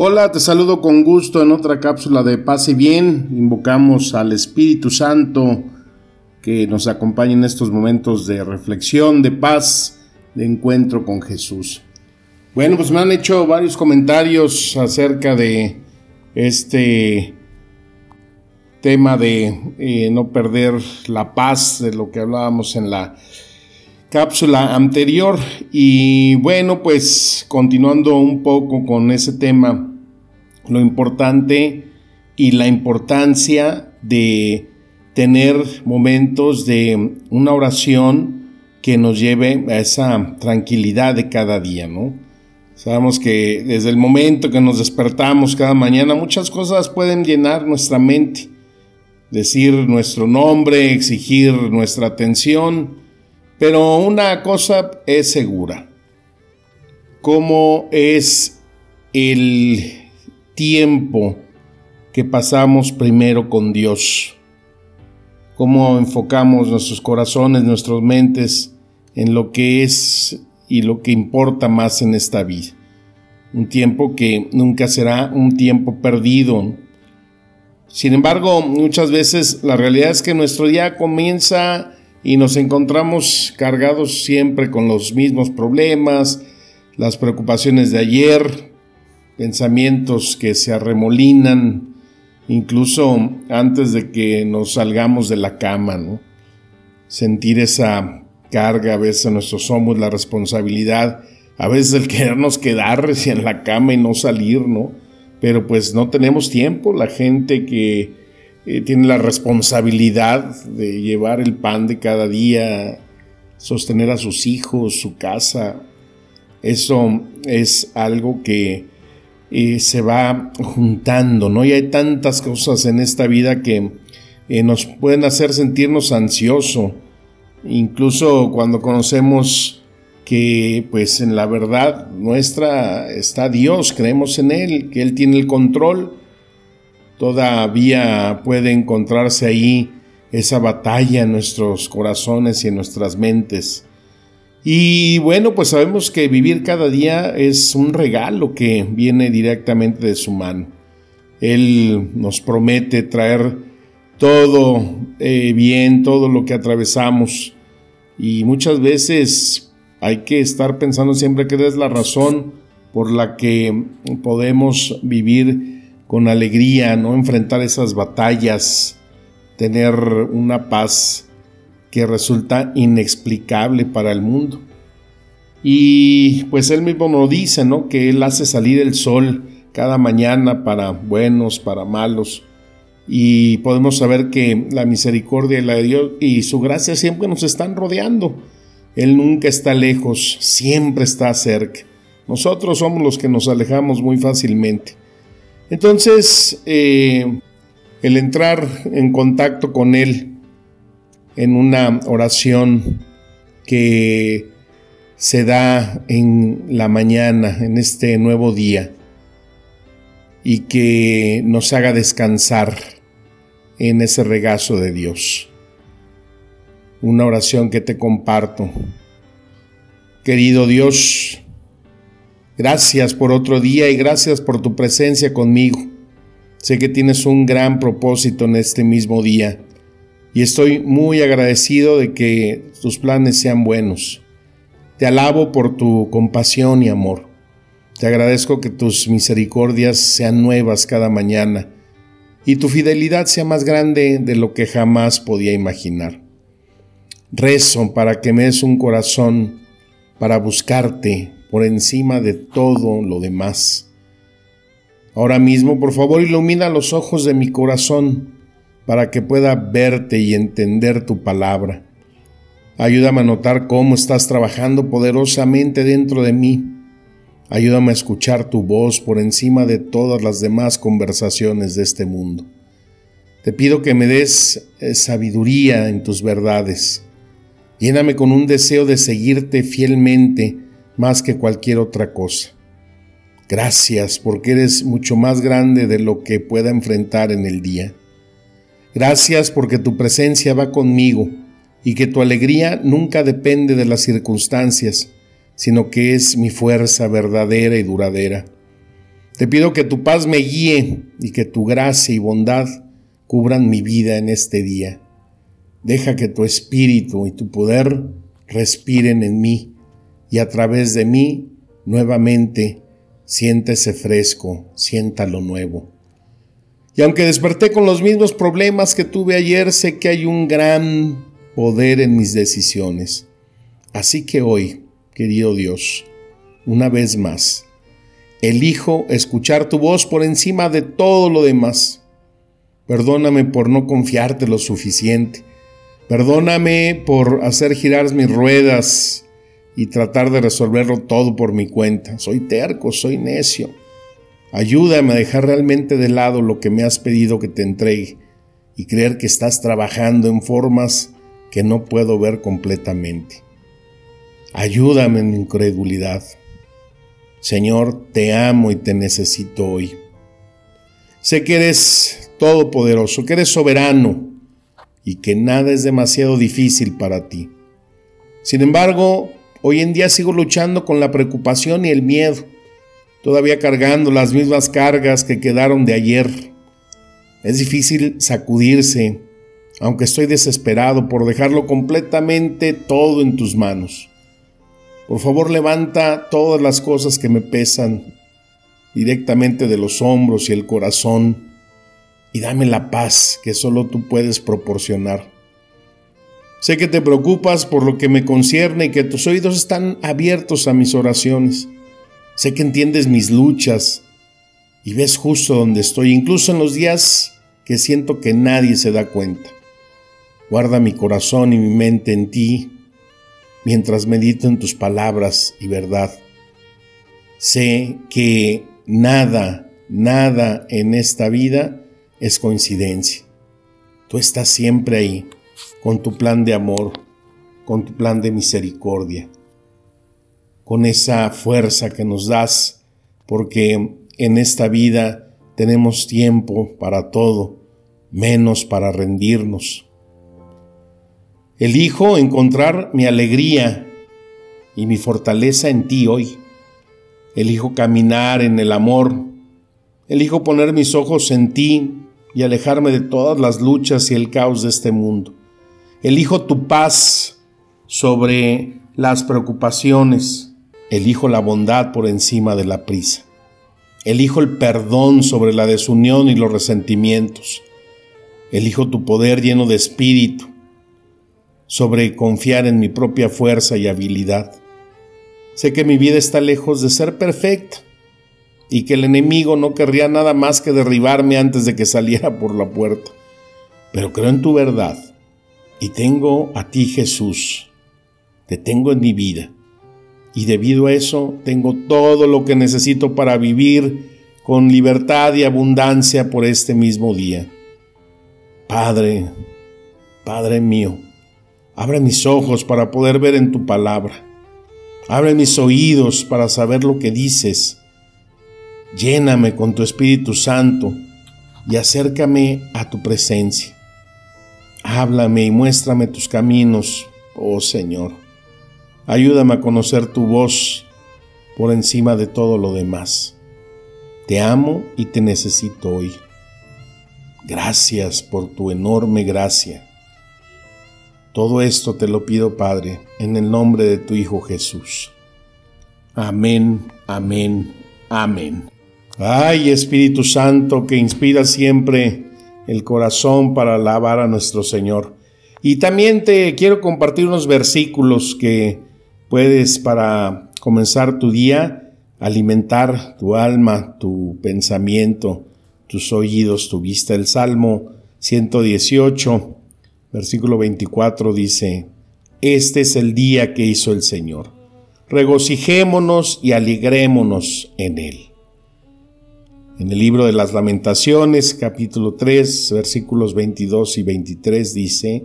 Hola, te saludo con gusto en otra cápsula de paz y bien. Invocamos al Espíritu Santo que nos acompañe en estos momentos de reflexión, de paz, de encuentro con Jesús. Bueno, pues me han hecho varios comentarios acerca de este tema de eh, no perder la paz, de lo que hablábamos en la cápsula anterior. Y bueno, pues continuando un poco con ese tema, lo importante y la importancia de tener momentos de una oración que nos lleve a esa tranquilidad de cada día, ¿no? Sabemos que desde el momento que nos despertamos cada mañana muchas cosas pueden llenar nuestra mente. Decir nuestro nombre, exigir nuestra atención, pero una cosa es segura. ¿Cómo es el tiempo que pasamos primero con Dios? ¿Cómo enfocamos nuestros corazones, nuestras mentes en lo que es y lo que importa más en esta vida? Un tiempo que nunca será un tiempo perdido. Sin embargo, muchas veces la realidad es que nuestro día comienza y nos encontramos cargados siempre con los mismos problemas, las preocupaciones de ayer, pensamientos que se arremolinan, incluso antes de que nos salgamos de la cama, ¿no? Sentir esa carga a veces en nuestros hombros, la responsabilidad, a veces el querernos quedar en la cama y no salir, ¿no? Pero pues no tenemos tiempo, la gente que eh, tiene la responsabilidad de llevar el pan de cada día, sostener a sus hijos, su casa. Eso es algo que eh, se va juntando, ¿no? Y hay tantas cosas en esta vida que eh, nos pueden hacer sentirnos ansiosos, incluso cuando conocemos que pues en la verdad nuestra está Dios, creemos en Él, que Él tiene el control todavía puede encontrarse ahí esa batalla en nuestros corazones y en nuestras mentes. Y bueno, pues sabemos que vivir cada día es un regalo que viene directamente de su mano. Él nos promete traer todo eh, bien, todo lo que atravesamos. Y muchas veces hay que estar pensando siempre que es la razón por la que podemos vivir con alegría, no enfrentar esas batallas, tener una paz que resulta inexplicable para el mundo. Y pues él mismo nos dice, ¿no? Que él hace salir el sol cada mañana para buenos, para malos. Y podemos saber que la misericordia y, la de Dios y su gracia siempre nos están rodeando. Él nunca está lejos, siempre está cerca. Nosotros somos los que nos alejamos muy fácilmente. Entonces, eh, el entrar en contacto con Él en una oración que se da en la mañana, en este nuevo día, y que nos haga descansar en ese regazo de Dios. Una oración que te comparto. Querido Dios, Gracias por otro día y gracias por tu presencia conmigo. Sé que tienes un gran propósito en este mismo día y estoy muy agradecido de que tus planes sean buenos. Te alabo por tu compasión y amor. Te agradezco que tus misericordias sean nuevas cada mañana y tu fidelidad sea más grande de lo que jamás podía imaginar. Rezo para que me des un corazón para buscarte, por encima de todo lo demás. Ahora mismo, por favor, ilumina los ojos de mi corazón para que pueda verte y entender tu palabra. Ayúdame a notar cómo estás trabajando poderosamente dentro de mí. Ayúdame a escuchar tu voz por encima de todas las demás conversaciones de este mundo. Te pido que me des eh, sabiduría en tus verdades. Lléname con un deseo de seguirte fielmente más que cualquier otra cosa. Gracias porque eres mucho más grande de lo que pueda enfrentar en el día. Gracias porque tu presencia va conmigo y que tu alegría nunca depende de las circunstancias, sino que es mi fuerza verdadera y duradera. Te pido que tu paz me guíe y que tu gracia y bondad cubran mi vida en este día. Deja que tu espíritu y tu poder respiren en mí y a través de mí nuevamente siéntese fresco, sienta lo nuevo. Y aunque desperté con los mismos problemas que tuve ayer, sé que hay un gran poder en mis decisiones. Así que hoy, querido Dios, una vez más, elijo escuchar tu voz por encima de todo lo demás. Perdóname por no confiarte lo suficiente. Perdóname por hacer girar mis ruedas y tratar de resolverlo todo por mi cuenta. Soy terco, soy necio. Ayúdame a dejar realmente de lado lo que me has pedido que te entregue y creer que estás trabajando en formas que no puedo ver completamente. Ayúdame en mi incredulidad. Señor, te amo y te necesito hoy. Sé que eres todopoderoso, que eres soberano y que nada es demasiado difícil para ti. Sin embargo, hoy en día sigo luchando con la preocupación y el miedo, todavía cargando las mismas cargas que quedaron de ayer. Es difícil sacudirse, aunque estoy desesperado por dejarlo completamente todo en tus manos. Por favor, levanta todas las cosas que me pesan directamente de los hombros y el corazón y dame la paz que solo tú puedes proporcionar. Sé que te preocupas por lo que me concierne y que tus oídos están abiertos a mis oraciones. Sé que entiendes mis luchas y ves justo donde estoy, incluso en los días que siento que nadie se da cuenta. Guarda mi corazón y mi mente en ti mientras medito en tus palabras y verdad. Sé que nada, nada en esta vida es coincidencia. Tú estás siempre ahí, con tu plan de amor, con tu plan de misericordia, con esa fuerza que nos das, porque en esta vida tenemos tiempo para todo, menos para rendirnos. Elijo encontrar mi alegría y mi fortaleza en ti hoy. Elijo caminar en el amor. Elijo poner mis ojos en ti y alejarme de todas las luchas y el caos de este mundo. Elijo tu paz sobre las preocupaciones. Elijo la bondad por encima de la prisa. Elijo el perdón sobre la desunión y los resentimientos. Elijo tu poder lleno de espíritu sobre confiar en mi propia fuerza y habilidad. Sé que mi vida está lejos de ser perfecta y que el enemigo no querría nada más que derribarme antes de que saliera por la puerta. Pero creo en tu verdad y tengo a ti Jesús. Te tengo en mi vida y debido a eso tengo todo lo que necesito para vivir con libertad y abundancia por este mismo día. Padre, Padre mío, Abre mis ojos para poder ver en tu palabra. Abre mis oídos para saber lo que dices. Lléname con tu Espíritu Santo y acércame a tu presencia. Háblame y muéstrame tus caminos, oh Señor. Ayúdame a conocer tu voz por encima de todo lo demás. Te amo y te necesito hoy. Gracias por tu enorme gracia. Todo esto te lo pido, Padre, en el nombre de tu Hijo Jesús. Amén, amén, amén. Ay, Espíritu Santo, que inspira siempre el corazón para alabar a nuestro Señor. Y también te quiero compartir unos versículos que puedes para comenzar tu día, alimentar tu alma, tu pensamiento, tus oídos, tu vista. El Salmo 118 Versículo 24 dice, Este es el día que hizo el Señor. regocijémonos y alegrémonos en él. En el libro de las lamentaciones, capítulo 3, versículos 22 y 23 dice,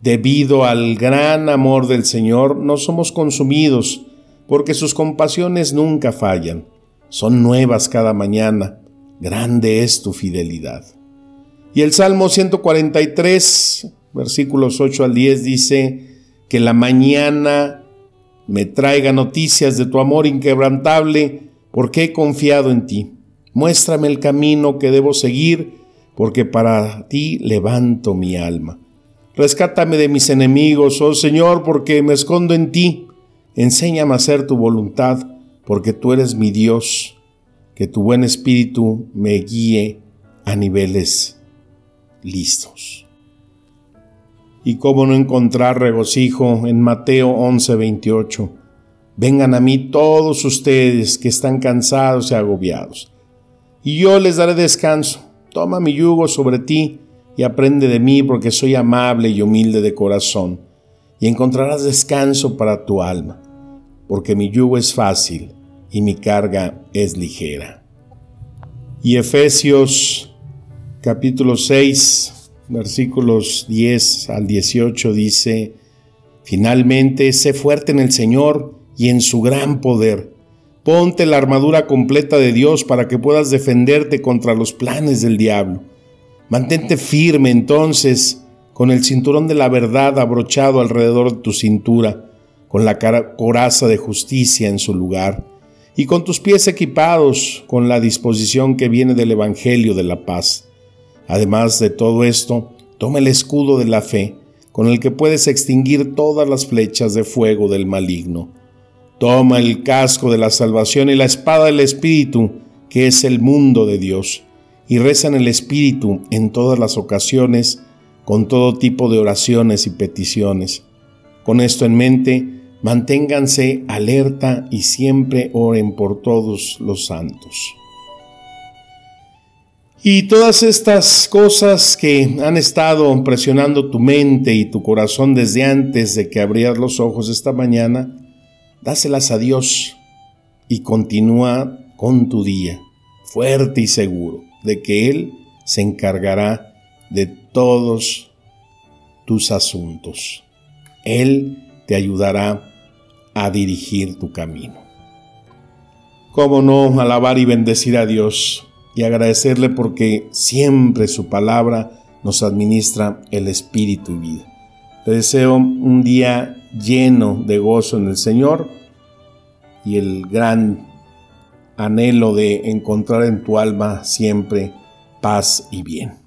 Debido al gran amor del Señor no somos consumidos, porque sus compasiones nunca fallan, son nuevas cada mañana, grande es tu fidelidad. Y el Salmo 143, versículos 8 al 10 dice, que la mañana me traiga noticias de tu amor inquebrantable, porque he confiado en ti. Muéstrame el camino que debo seguir, porque para ti levanto mi alma. Rescátame de mis enemigos, oh Señor, porque me escondo en ti. Enséñame a hacer tu voluntad, porque tú eres mi Dios. Que tu buen espíritu me guíe a niveles listos. Y cómo no encontrar regocijo en Mateo 11:28. Vengan a mí todos ustedes que están cansados y agobiados, y yo les daré descanso. Toma mi yugo sobre ti y aprende de mí porque soy amable y humilde de corazón, y encontrarás descanso para tu alma, porque mi yugo es fácil y mi carga es ligera. Y Efesios capítulo 6 versículos 10 al 18 dice, Finalmente, sé fuerte en el Señor y en su gran poder. Ponte la armadura completa de Dios para que puedas defenderte contra los planes del diablo. Mantente firme entonces con el cinturón de la verdad abrochado alrededor de tu cintura, con la coraza de justicia en su lugar, y con tus pies equipados con la disposición que viene del Evangelio de la paz. Además de todo esto, toma el escudo de la fe, con el que puedes extinguir todas las flechas de fuego del maligno. Toma el casco de la salvación y la espada del Espíritu, que es el mundo de Dios, y reza en el Espíritu en todas las ocasiones, con todo tipo de oraciones y peticiones. Con esto en mente, manténganse alerta y siempre oren por todos los santos. Y todas estas cosas que han estado presionando tu mente y tu corazón desde antes de que abrieras los ojos esta mañana, dáselas a Dios y continúa con tu día, fuerte y seguro de que Él se encargará de todos tus asuntos. Él te ayudará a dirigir tu camino. ¿Cómo no alabar y bendecir a Dios? y agradecerle porque siempre su palabra nos administra el espíritu y vida. Te deseo un día lleno de gozo en el Señor y el gran anhelo de encontrar en tu alma siempre paz y bien.